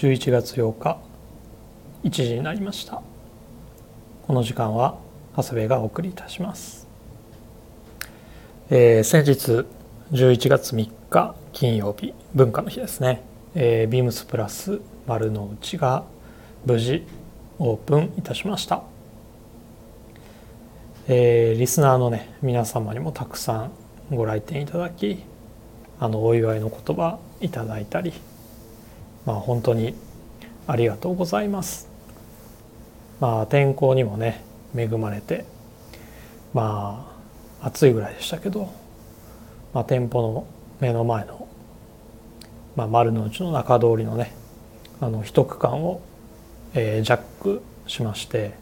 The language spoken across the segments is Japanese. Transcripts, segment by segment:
11月8日1時になりました。この時間は長谷部がお送りいたします、えー、先日11月3日金曜日文化の日ですね、えー、ビームスプラス丸の内が無事オープンいたしました、えー、リスナーのね皆様にもたくさんご来店いただきあのお祝いの言葉いただいたりまあ本当にありがとうございます。まあ天候にもね恵まれてまあ暑いぐらいでしたけど、まあ、店舗の目の前の、まあ、丸の内の中通りのねあの一区間を、えー、ジャックしまして、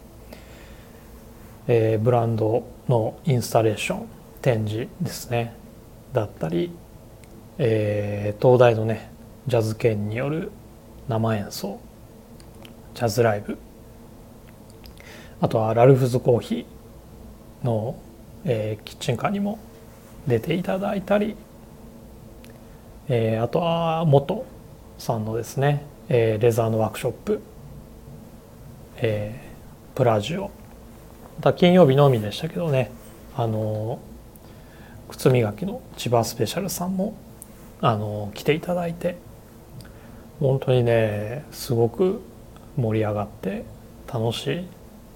えー、ブランドのインスタレーション展示ですねだったり、えー、東大のねジャズ犬による生演奏ジャズライブ。あとはラルフズコーヒーの、えー、キッチンカーにも出ていただいたり、えー、あとは元さんのですね、えー、レザーのワークショップ、えー、プラジオ。また金曜日のみでしたけどねあの靴磨きの千葉スペシャルさんもあの来ていただいて。本当にねすごく盛り上がって楽しい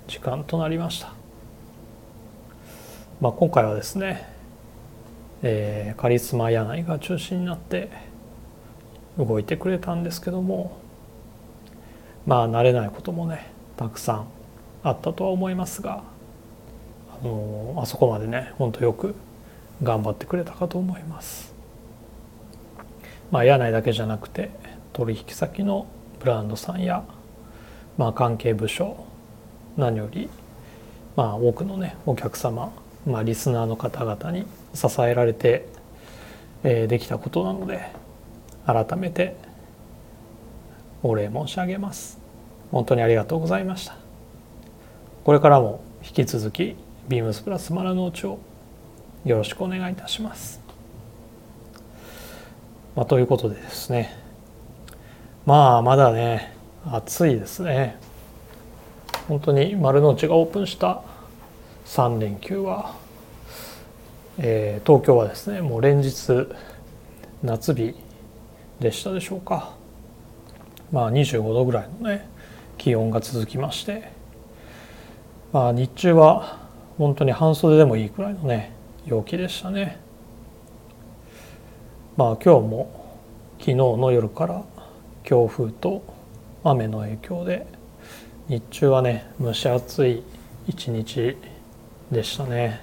時間となりました、まあ、今回はですね、えー、カリスマ柳井が中心になって動いてくれたんですけどもまあ慣れないこともねたくさんあったとは思いますがあのあそこまでねほんとよく頑張ってくれたかと思います。まあ、柳井だけじゃなくて取引先のブランドさんや、まあ、関係部署何より、まあ、多くのねお客様、まあ、リスナーの方々に支えられて、えー、できたことなので改めてお礼申し上げます。本当にありがとうございました。これからも引き続きビームスプラス丸の内をよろしくお願いいたします、まあ、ということでですねまあまだね暑いですね。本当に丸の内がオープンした3連休は、えー、東京はですねもう連日夏日でしたでしょうか。まあ25度ぐらいのね気温が続きまして。まあ日中は本当に半袖でもいいくらいのね陽気でしたね。まあ今日も昨日の夜から強風と雨の影響で日中はね蒸し暑い一日でしたね。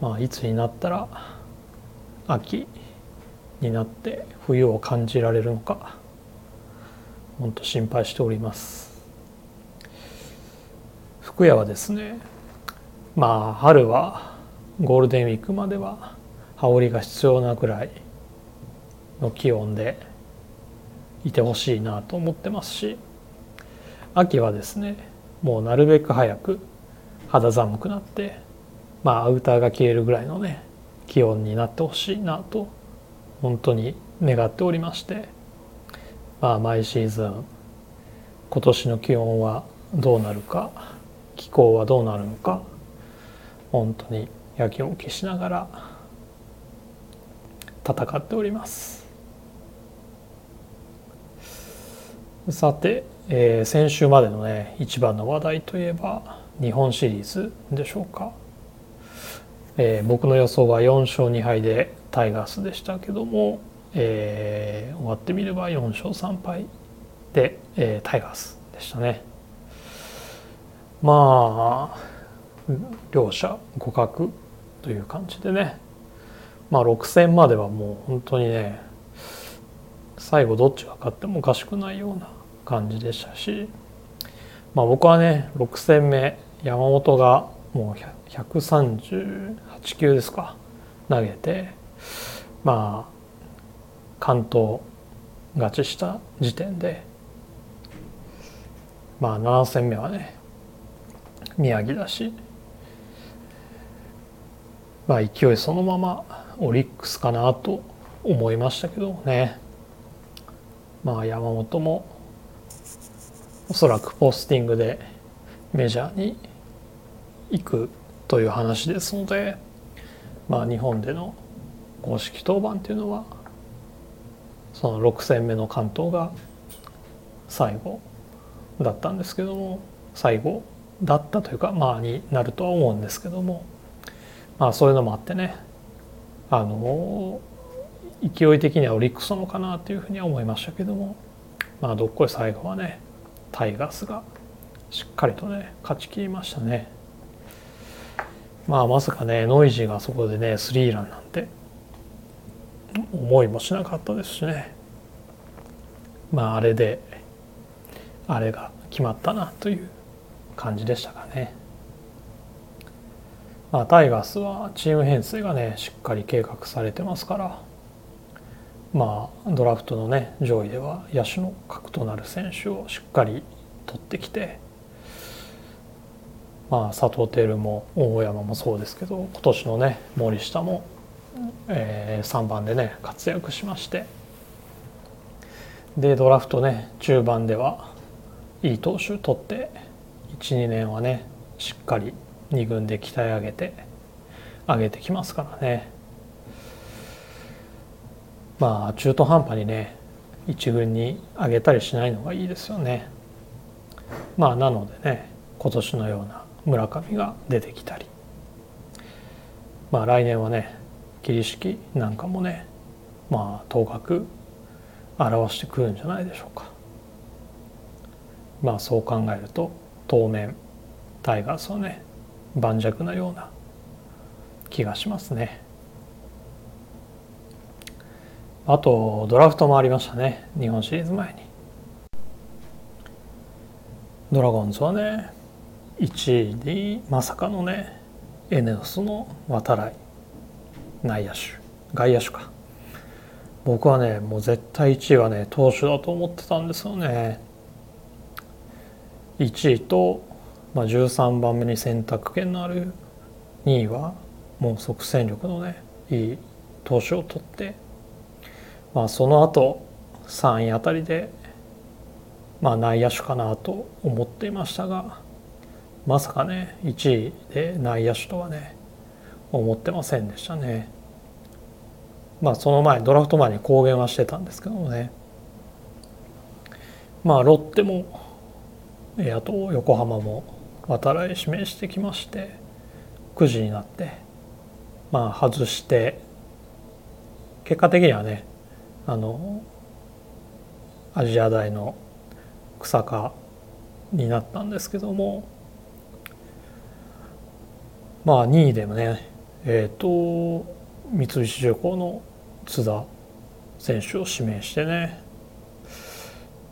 まあいつになったら秋になって冬を感じられるのか本当心配しております。福屋はですねまあ春はゴールデンウィークまでは羽織が必要なくらいの気温でいてほしいなと思ってますし秋はですねもうなるべく早く肌寒くなってまあアウターが消えるぐらいのね気温になってほしいなと本当に願っておりましてまあ毎シーズン今年の気温はどうなるか気候はどうなるのか本当にやきもきしながら戦っております。さて、えー、先週までのね一番の話題といえば日本シリーズでしょうか、えー、僕の予想は4勝2敗でタイガースでしたけども、えー、終わってみれば4勝3敗で、えー、タイガースでしたね。まあ両者互角という感じでね。まあ6戦まではもう本当にね最後どっちが勝ってもおかしくないような感じでしたし、まあ、僕はね6戦目山本がもう138球ですか投げてまあ関東勝ちした時点でまあ7戦目はね宮城だしまあ勢いそのままオリックスかなと思いましたけどね。まあ山本もおそらくポスティングでメジャーに行くという話ですので、まあ、日本での公式登板っていうのはその6戦目の関東が最後だったんですけども最後だったというかまあになるとは思うんですけどもまあそういうのもあってねあの勢い的にはオリックスなのかなというふうには思いましたけどもまあどっこい最後はねタイガースがしっかりとね勝ち切りましたね。まあまさかねノイジーがそこでねスリーランなんて思いもしなかったですしね。まああれであれが決まったなという感じでしたかね。まあ、タイガースはチーム編成がねしっかり計画されてますから。まあドラフトのね上位では野手の核となる選手をしっかり取ってきてまあ佐藤輝も大山もそうですけど今年のね森下も、えー、3番でね活躍しましてでドラフトね中盤ではいい投手取って12年はねしっかり2軍で鍛え上げて上げてきますからね。まあ中途半端にね1軍に上げたりしないのがいいですよね。まあなのでね今年のような村上が出てきたり。まあ来年はね桐敷なんかもねまあ頭角表してくるんじゃないでしょうか。まあそう考えると当面タイガースはね盤石なような気がしますね。あとドラフトもありましたね。日本シリーズ前に。ドラゴンズはね1位にまさかのねエネオスの渡来。内野手。外野手か。僕はねもう絶対1位はね投手だと思ってたんですよね。1位と、まあ、13番目に選択権のある2位はもう即戦力のねいい投手を取って、まあ、その後3位あたりで、まあ、内野手かなと思っていましたがまさかね1位で内野手とはね思ってませんでしたね。まあその前ドラフト前に公言はしてたんですけどもねまあロッテもあと横浜も渡来指名してきまして9時になってまあ外して結果的にはねあのアジア大の草加になったんですけどもまあ2位でもねえっ、ー、と三菱重工の津田選手を指名してね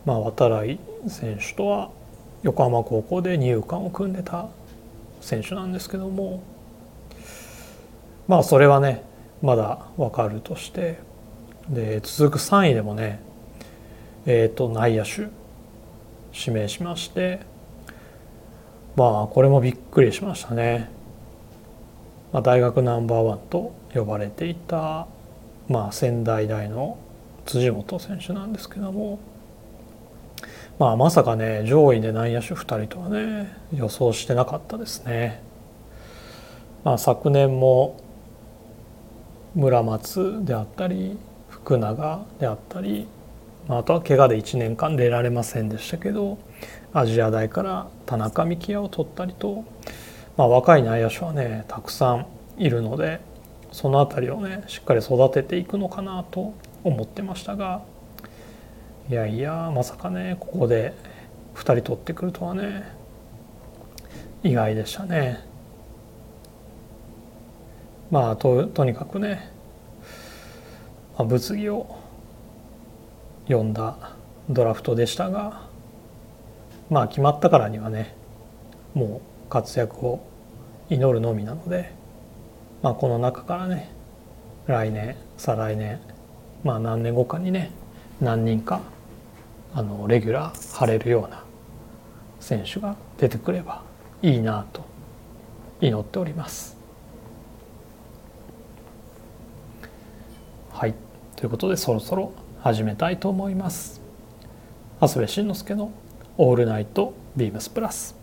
まあ渡来選手とは横浜高校で二遊間を組んでた選手なんですけどもまあそれはねまだ分かるとしてで続く3位でもねえっ、ー、と内野手指名しましてまあこれもびっくりしましたね。まあ、大学ナンバーワンと呼ばれていた、まあ、仙台大の辻本選手なんですけども、まあ、まさかね上位で内野手2人とはね予想してなかったですね。まあ、昨年も村松であったり福永であったり、まあ、あとは怪我で1年間出られませんでしたけどアジア大から田中幹也を取ったりとまあ、若い内野手はねたくさんいるのでその辺りをねしっかり育てていくのかなと思ってましたがいやいやまさかねここで2人取ってくるとはね意外でしたね。まあととにかくね、まあ、物議を読んだドラフトでしたがまあ決まったからにはねもう活躍を祈るのみなので、まあ、この中からね来年再来年まあ何年後かにね何人かあのレギュラー張れるような選手が出てくればいいなと祈っております。ということでそろそろ始めたいと思います。長谷部慎之介の「オールナイトビームスプラス」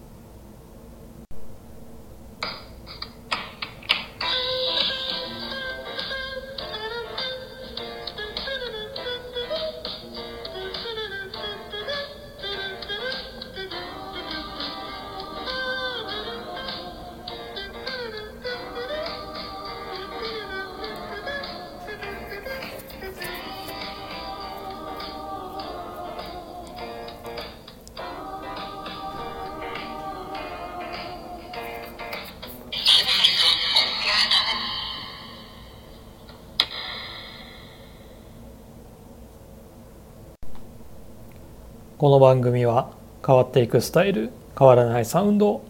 この番組は変わっていくスタイル変わらないサウンド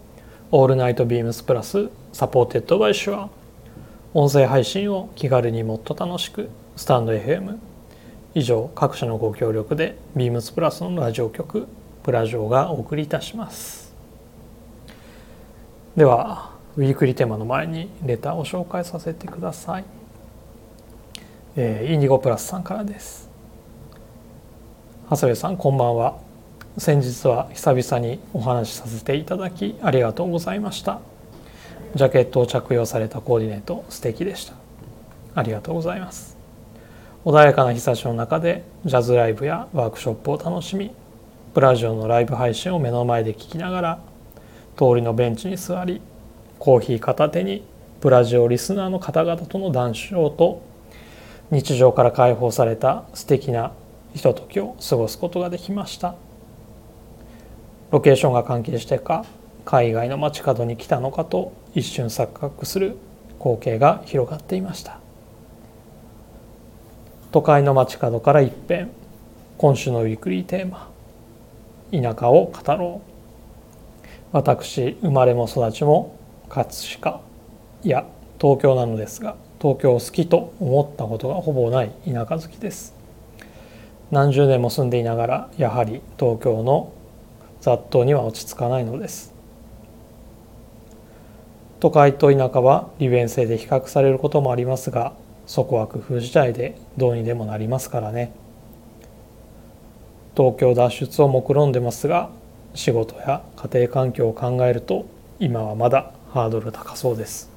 オールナイトビームスプラス supported by シュア音声配信を気軽にもっと楽しくスタンド FM 以上各社のご協力でビームスプラスのラジオ局プラジオがお送りいたします。ではウィークリーテーマの前にレターを紹介させてください、えー、インディゴプラスさんからです。長谷部さんこんばんは。先日は久々にお話しさせていただきありがとうございました。ジャケットを着用されたコーディネート素敵でした。ありがとうございます。穏やかな日差しの中でジャズライブやワークショップを楽しみプラジオのライブ配信を目の前で聞きながら通りのベンチに座りコーヒー片手にプラジオリスナーの方々との談笑と日常から解放された素敵なひとときを過ごすことができました。ロケーションが関係してか海外の街角に来たのかと一瞬錯覚する光景が広がっていました。都会の街角から一変今週のウィークリーテーマ「田舎を語ろう」私生まれも育ちも葛飾いや東京なのですが東京を好きと思ったことがほぼない田舎好きです。何十年も住んでいながらやはり東京の雑踏には落ち着かないのです。都会と田舎は利便性で比較されることもありますがそこは工夫次第でどうにでもなりますからね。東京脱出を目論んでますが仕事や家庭環境を考えると今はまだハードル高そうです。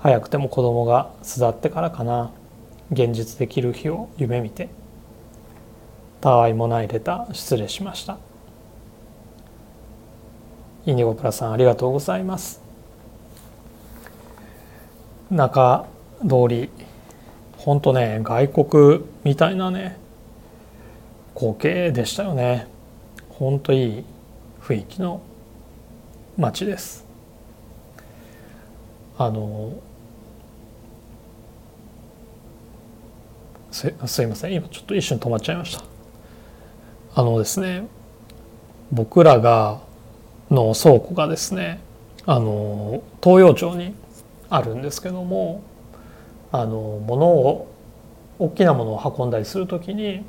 早くても子供が巣立ってからかな。現実できる日を夢見て。たわいもないレター失礼しました。インディゴプラさんありがとうございます。中通りほんとね外国みたいなね光景でしたよね。ほんといい雰囲気の街です。あのすすいません。今ちょっと一瞬止まっちゃいました。あのですね僕らがの倉庫がですねあの東洋町にあるんですけどもあの物を大きなものを運んだりする時に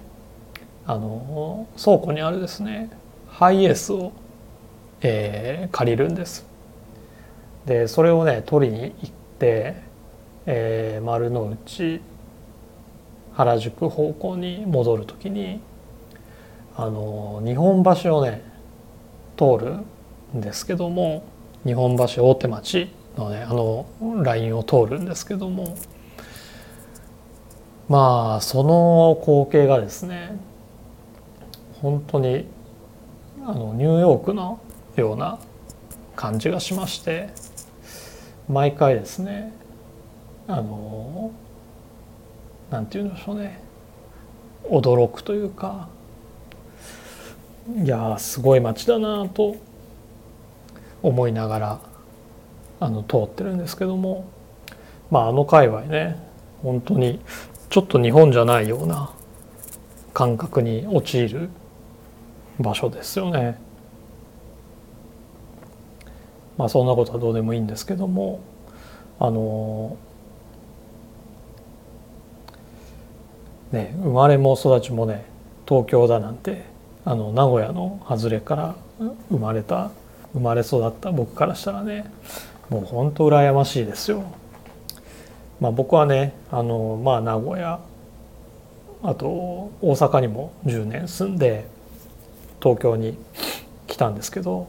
あの倉庫にあるですねハイエースを、えー、借りるんです。でそれをね取りに行って、えー、丸の内原宿方向に戻る時にあの日本橋をね通るんですけども日本橋大手町のねあのラインを通るんですけどもまあその光景がですね本当にあのニューヨークのような感じがしまして毎回ですねあのなんて言うんでしょうね驚くというかいやすごい街だなと思いながらあの通ってるんですけどもまああの界隈ね本当にちょっと日本じゃないような感覚に陥る場所ですよね。まあそんなことはどうでもいいんですけどもあのね生まれも育ちもね東京だなんてあの名古屋の外れから生まれた生まれ育った僕からしたらねもう本当羨ましいですよ。まあ、僕はねあの、まあ、名古屋あと大阪にも10年住んで東京に来たんですけど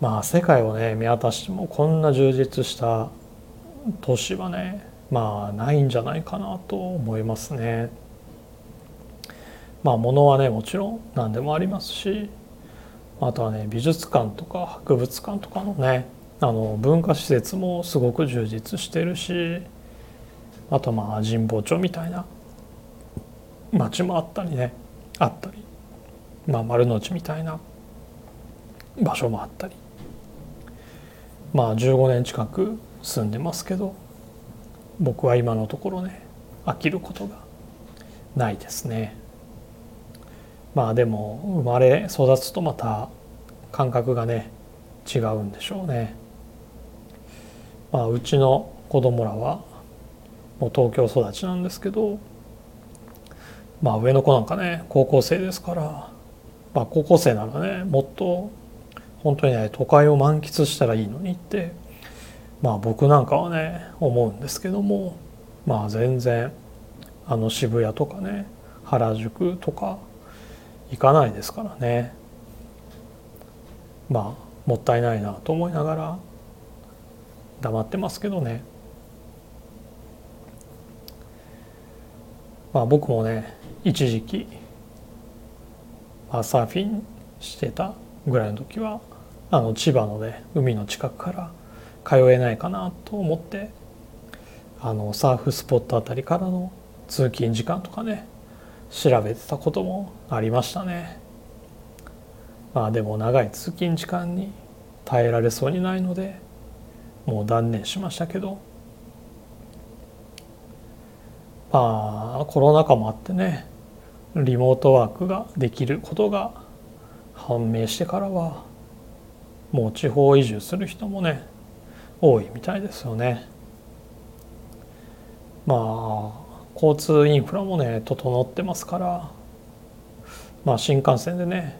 まあ世界をね見渡してもこんな充実した都市はねまあないんじゃないかなと思いますね。まあ物はねもちろん何でもありますしあとはね美術館とか博物館とかのねあの文化施設もすごく充実してるしあとまあ神保町みたいな町もあったりねあったりまあ丸の内みたいな場所もあったりまあ15年近く住んでますけど僕は今のところね飽きることがないですね。まあでも生まれ育つとまた感覚がね違うんでしょうね。まあうちの子供らはもう東京育ちなんですけどまあ上の子なんかね高校生ですからまあ高校生ならねもっと本当にね都会を満喫したらいいのにってまあ僕なんかはね思うんですけどもまあ全然あの渋谷とかね原宿とか行かないですからね。まあもったいないなと思いながら黙ってますけどね。まあ僕もね一時期、まあ、サーフィンしてたぐらいの時はあの千葉のね海の近くから通えないかなと思ってあのサーフスポットあたりからの通勤時間とかね調べてたこともありましたね。まあでも長い通勤時間に耐えられそうにないのでもう断念しましたけど。まあコロナ禍もあってねリモートワークができることが判明してからはもう地方移住する人もね多いみたいですよね。まあ交通インフラもね整ってますからまあ新幹線でね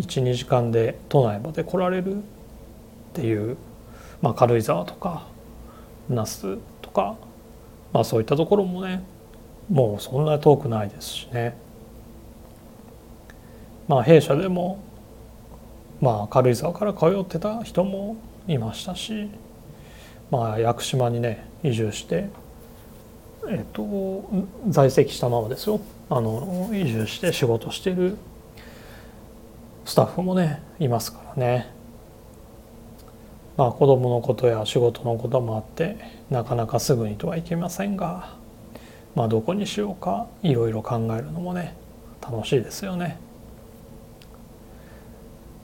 12時間で都内まで来られるっていう、まあ、軽井沢とか那須とか、まあ、そういったところもねもうそんな遠くないですしね。まあ弊社でもまあ軽井沢から通ってた人もいましたしまあ屋久島にね移住してえっと、在籍したままですよ。あの移住して仕事しているスタッフもねいますからね。まあ子供のことや仕事のこともあってなかなかすぐにとはいけませんがまあどこにしようかいろいろ考えるのもね楽しいですよね。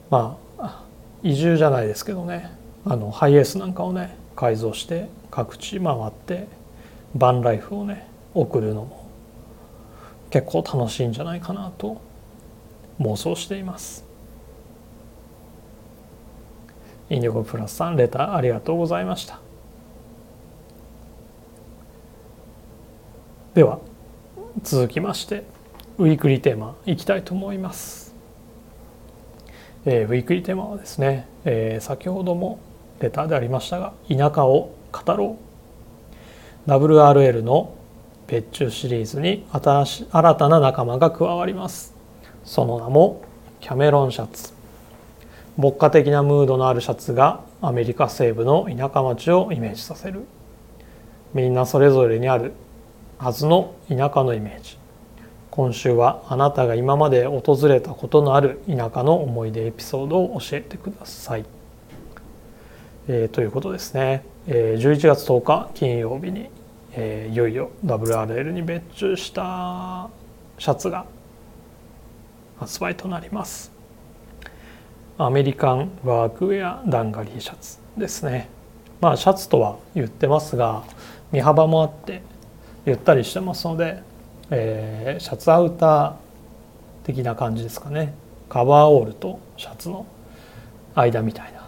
まあ移住じゃないですけどねあのハイエースなんかをね改造して各地回ってバンライフをね送るのも結構楽しいんじゃないかなと妄想しています。インディゴプラスさんレターありがとうございました。では続きましてウィークリーテーマいきたいと思います、えー、ウィークリーテーマはですね、えー、先ほどもレターでありましたが田舎を語ろう。WRL の別注シリーズに新し新たな仲間が加わります。その名もキャメロンシャツ。牧歌的なムードのあるシャツがアメリカ西部の田舎町をイメージさせる。みんなそれぞれにあるはずの田舎のイメージ。今週はあなたが今まで訪れたことのある田舎の思い出エピソードを教えてください、えー、ということですね。え11月10日金曜日に、えいよいよ WRL に別注したシャツが発売となります。アメリカンワークウェアダンガリーシャツですね。まあシャツとは言ってますが身幅もあってゆったりしてますので、えー、シャツアウター的な感じですかね。カバーオールとシャツの間みたいな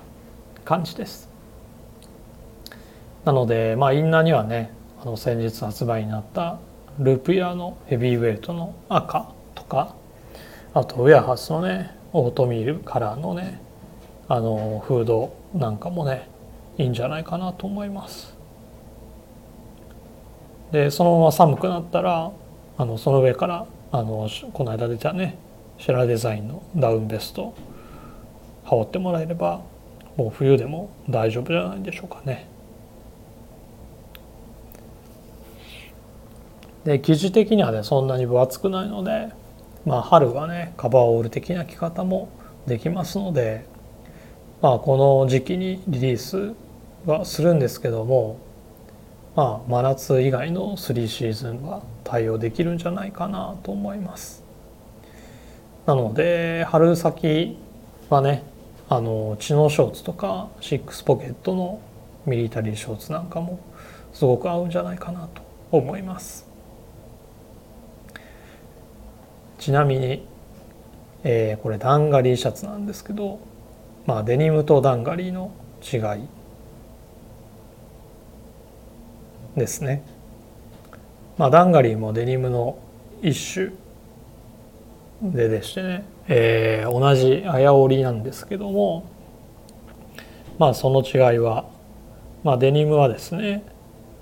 感じです。なのでまあインナーにはねあの先日発売になったループイヤーのヘビーウェイトの赤とかあとウェアハウスのねオートミールカラーのねあのフードなんかもねいいんじゃないかなと思いますでそのまま寒くなったらあのその上からあのこの間出たねシェラデザインのダウンベスト羽織ってもらえればもう冬でも大丈夫じゃないでしょうかね。で生地的にはねそんなに分厚くないのでまあ春はねカバーオール的な着方もできますのでまあこの時期にリリースはするんですけどもまあ真夏以外の3シーズンは対応できるんじゃないかなと思います。なので春先はねあのチノショーツとかシックスポケットのミリタリーショーツなんかもすごく合うんじゃないかなと思います。ちなみに、えー、これダンガリーシャツなんですけど、まあ、デニムとダンガリーの違いですね。まあ、ダンガリーもデニムの一種ででしてね、えー、同じ綾織なんですけどもまあその違いは、まあ、デニムはですね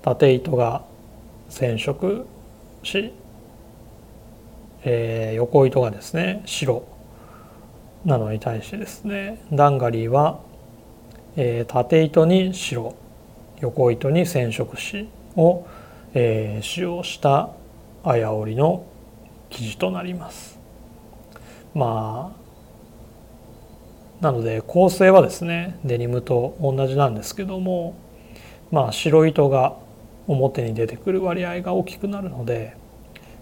縦糸が染色しえー、横糸がですね白なのに対してですねダンガリーは、えー、縦糸に白横糸に染色紙を、えー、使用した綾織の生地となります。まあなので構成はですねデニムと同じなんですけどもまあ白糸が表に出てくる割合が大きくなるので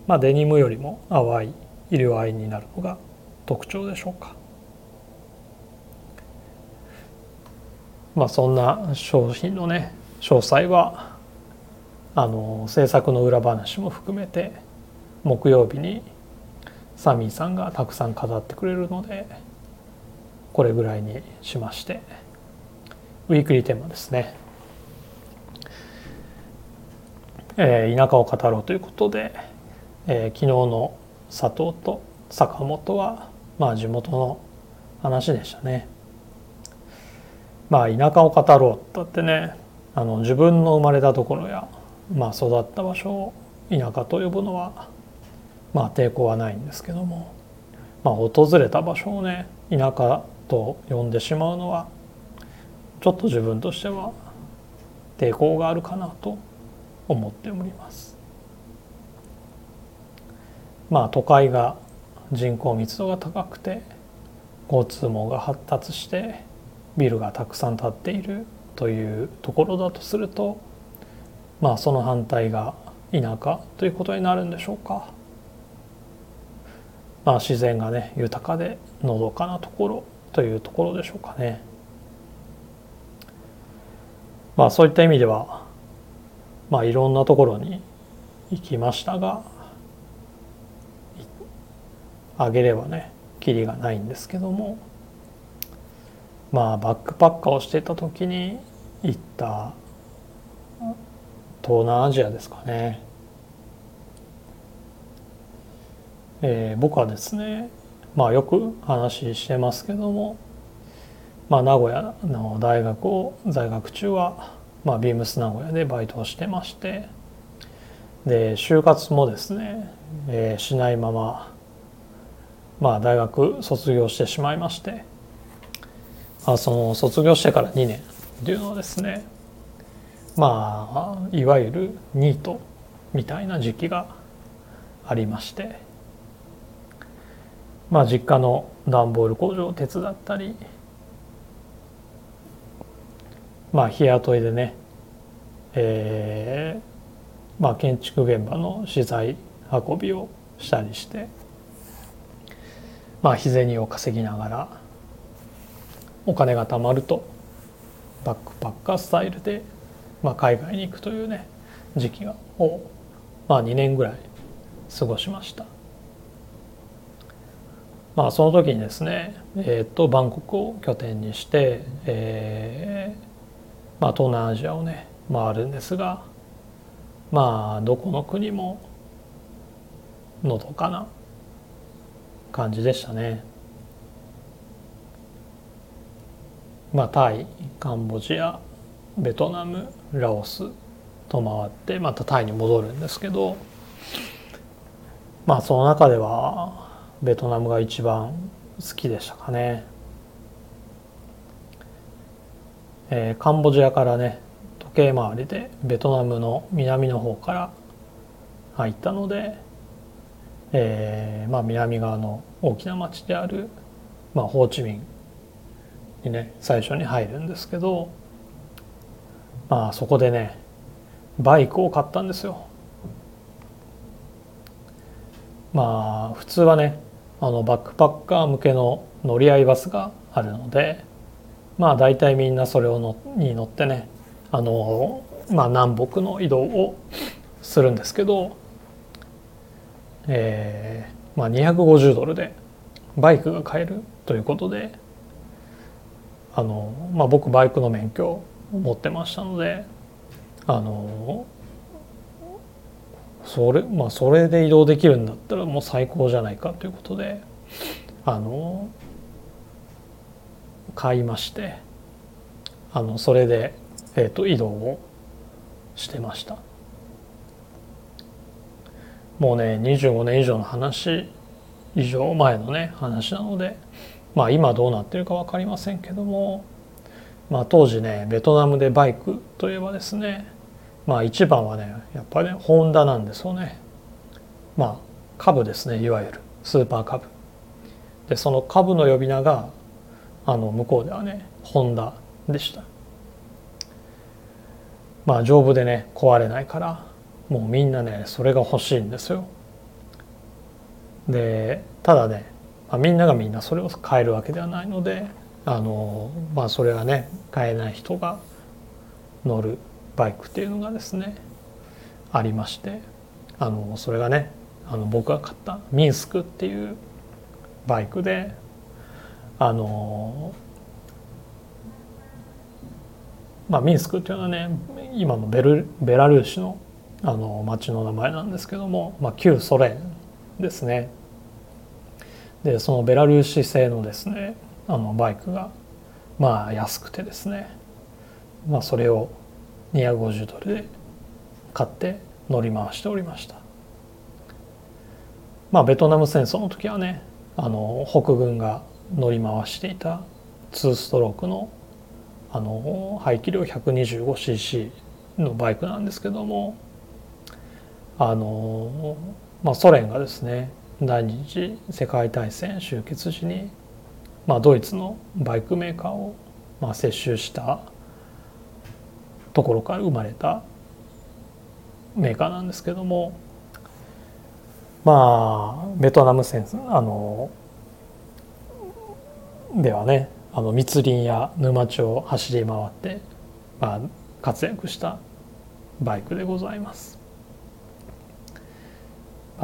まあ、デニムよりも淡い色合いになるのが特徴でしょうか。まあ、そんな商品のね詳細はあの制作の裏話も含めて木曜日にサミーさんがたくさん語ってくれるのでこれぐらいにしましてウィークリーテーマですね、えー、田舎を語ろうということでえー、昨日の佐藤と坂本はまあ地元の話でしたね。まあ田舎を語ろうだってねあの自分の生まれたところや、まあ、育った場所を田舎と呼ぶのはまあ抵抗はないんですけども、まあ、訪れた場所をね田舎と呼んでしまうのはちょっと自分としては抵抗があるかなと思っております。まあ都会が人口密度が高くて交通網が発達してビルがたくさん建っているというところだとするとまあその反対が田舎ということになるんでしょうか。まあ自然がね豊かでのどかなところというところでしょうかね。まあそういった意味ではまあいろんなところに行きましたがあげればねきりがないんですけどもまあバックパッカーをしてた時に行った東南アジアですかね、えー、僕はですねまあよく話してますけどもまあ名古屋の大学を在学中はまあビームス名古屋でバイトをしてましてで就活もですね、えー、しないまままあ、大学卒業してしまいましてあその卒業してから2年っていうのはですねまあいわゆるニートみたいな時期がありましてまあ実家の段ボール工場を手伝ったりまあ日雇いでねえー、まあ建築現場の資材運びをしたりしてまあ日銭を稼ぎながらお金が貯まるとバックパッカースタイルで、まあ、海外に行くというね時期を、まあ、2年ぐらい過ごしました。まあ、その時にですね、えー、とバンコクを拠点にして、えーまあ、東南アジアをね回るんですがまあどこの国ものどかな感じでしたね。まあタイカンボジアベトナムラオスと回ってまたタイに戻るんですけどまあその中ではベトナムが一番好きでしたかね、えー、カンボジアからね時計回りでベトナムの南の方から入ったので、えー、まあ南側の大きな町である、まあ、ホーチミンにね最初に入るんですけどまあそこでねバイクを買ったんですよ。まあ普通はねあのバックパッカー向けの乗り合いバスがあるのでまあ大体みんなそれをのに乗ってねあのまあ南北の移動をするんですけどえー、まあ250ドルでバイクが買えるということであの、まあ、僕バイクの免許を持ってましたのであのそれまあそれで移動できるんだったらもう最高じゃないかということであの買いましてあのそれで、えーと、移動をしてました。もうね25年以上の話以上前のね話なのでまあ今どうなってるか分かりませんけどもまあ当時ねベトナムでバイクといえばですねまあ一番はねやっぱりねホンダなんですよね。まあ株ですねいわゆるスーパー株。でその株の呼び名があの向こうではねホンダでした。まあ丈夫でね壊れないからもうみんなねそれが欲しいんですよ。でただね、まあ、みんながみんなそれを買えるわけではないのであのまあそれがね買えない人が乗るバイクっていうのがですねありましてあのそれがねあの僕が買ったミンスクっていうバイクであのまあミンスクっていうのはね今のベルベラルーシのあの町の名前なんですけども、まあ、旧ソ連ですね。でそのベラルーシ製のですねあのバイクがまあ安くてですねまあそれを250ドルで買って乗り回しておりました。まあベトナム戦争の時はねあの北軍が乗り回していた2ストロークのあの排気量 125cc のバイクなんですけどもあの、まあ、ソ連がですね第二次世界大戦終結時に、まあ、ドイツのバイクメーカーを、まあ、接収したところから生まれたメーカーなんですけどもまあベトナム戦あのではねあの密林や沼地を走り回って、まあ、活躍したバイクでございます。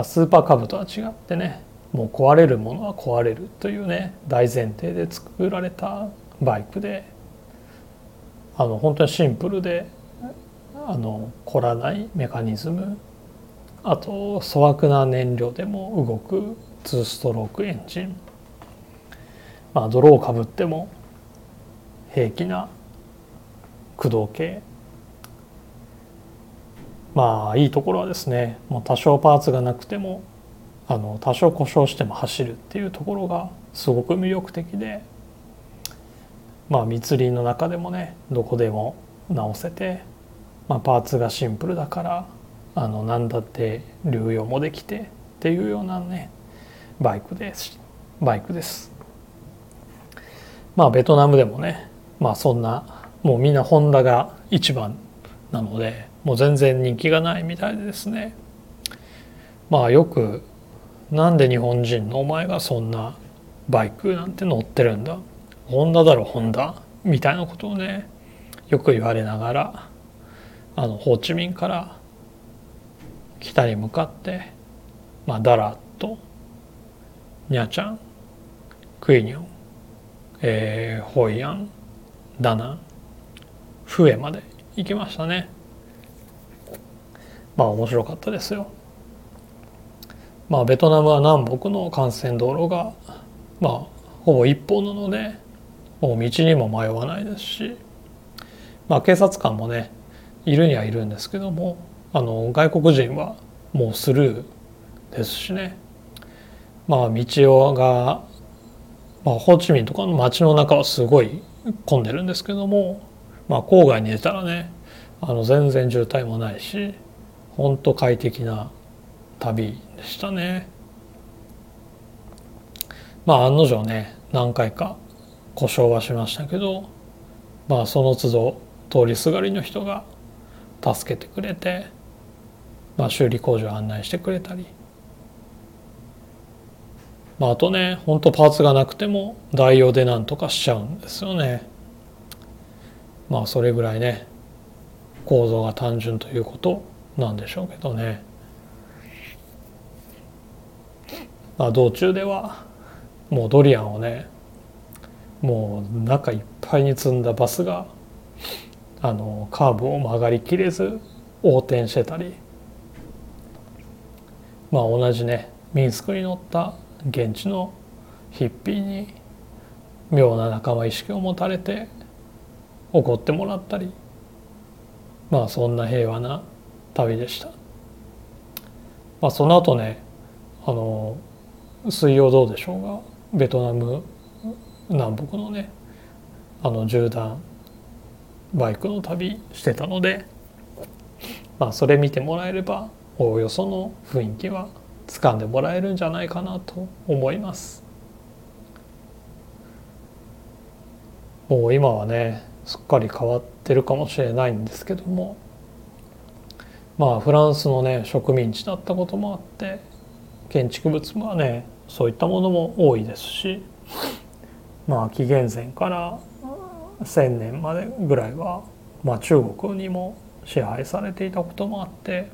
スーパーカブとは違ってねもう壊れるものは壊れるというね大前提で作られたバイクであの本当にシンプルであの凝らないメカニズムあと粗悪な燃料でも動く2ストロークエンジンまあ泥をかぶっても平気な駆動系まあいいところはですねもう多少パーツがなくてもあの多少故障しても走るっていうところがすごく魅力的でまあ密林の中でもねどこでも直せて、まあ、パーツがシンプルだからあの何だって流用もできてっていうようなねバイクですバイクです。まあベトナムでもねまあそんなもうみんなホンダが一番なのでもう全然人気がないみたいでですね。まあよくなんで日本人のお前がそんなバイクなんて乗ってるんだ？ホンダだろホンダ？みたいなことをねよく言われながらあのホーチミンから北に向かって、まあ、ダラッとニャチャンクイニョン、えー、ホイアンダナンフエまで行きましたね。まあ面白かったですよ。まあベトナムは南北の幹線道路がまあほぼ一本なのでもう道にも迷わないですし、まあ、警察官もねいるにはいるんですけどもあの外国人はもうスルーですしね。まあ道をが、まあ、ホーチミンとかの街の中はすごい混んでるんですけども、まあ、郊外に出たらねあの全然渋滞もないし本当快適な旅でしたね。まあ案の定ね何回か故障はしましたけどまあその都度通りすがりの人が助けてくれて、まあ、修理工場案内してくれたり、まあ、あとねほんとパーツがなくても代用でなんとかしちゃうんですよね。まあそれぐらいね構造が単純ということなんでしょうけどね。まあ、道中ではもうドリアンをねもう中いっぱいに積んだバスがあのカーブを曲がりきれず横転してたりまあ同じねミンスクに乗った現地のヒッピーに妙な仲間意識を持たれて怒ってもらったりまあそんな平和な旅でした。まあ、その後ねあの水曜どうでしょうがベトナム南北のねあの縦断バイクの旅してたのでまあそれ見てもらえればおおよその雰囲気は掴んでもらえるんじゃないかなと思いますもう今はねすっかり変わってるかもしれないんですけどもまあフランスのね植民地だったこともあって建築物はねそういったものも多いですし まあ紀元前から1,000年までぐらいは、まあ、中国にも支配されていたこともあって、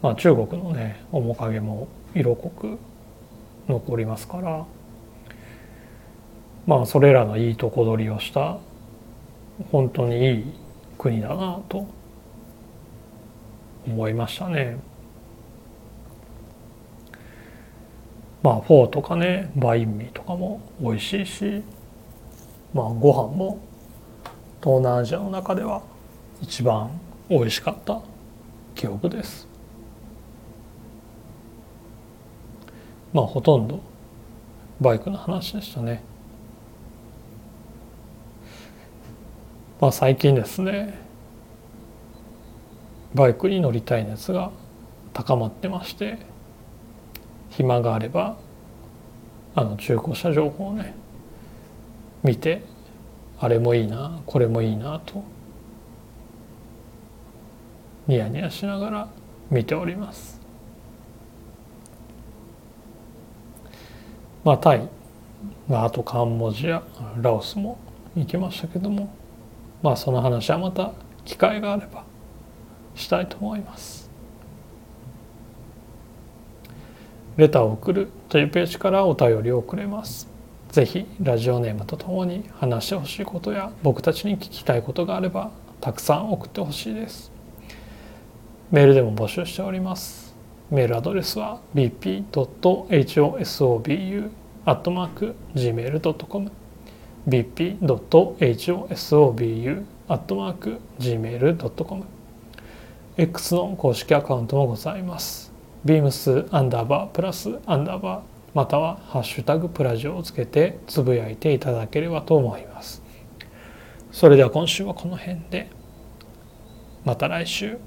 まあ、中国のね面影も色濃く残りますからまあそれらのいいとこ取りをした本当にいい国だなと思いましたね。まあフォーとかねバインミーとかも美味しいしまあご飯も東南アジアの中では一番美味しかった記憶ですまあほとんどバイクの話でしたねまあ最近ですねバイクに乗りたい熱が高まってまして暇があればあの中古車情報をね見てあれもいいなこれもいいなとニヤニヤしながら見ております。まあタイ、まあ、あとカンボジアラオスも行きましたけどもまあその話はまた機会があればしたいと思いますレターを送るというページからお便りをくれます。ぜひラジオネームとともに話してほしいことや僕たちに聞きたいことがあればたくさん送ってほしいです。メールでも募集しております。メールアドレスは bp.hosobu.gmail.com bp.hosobu.gmail.com X の公式アカウントもございます。ビームスアンダーバープラスアンダーバーまたはハッシュタグプラジオをつけてつぶやいていただければと思います。それでは今週はこの辺でまた来週。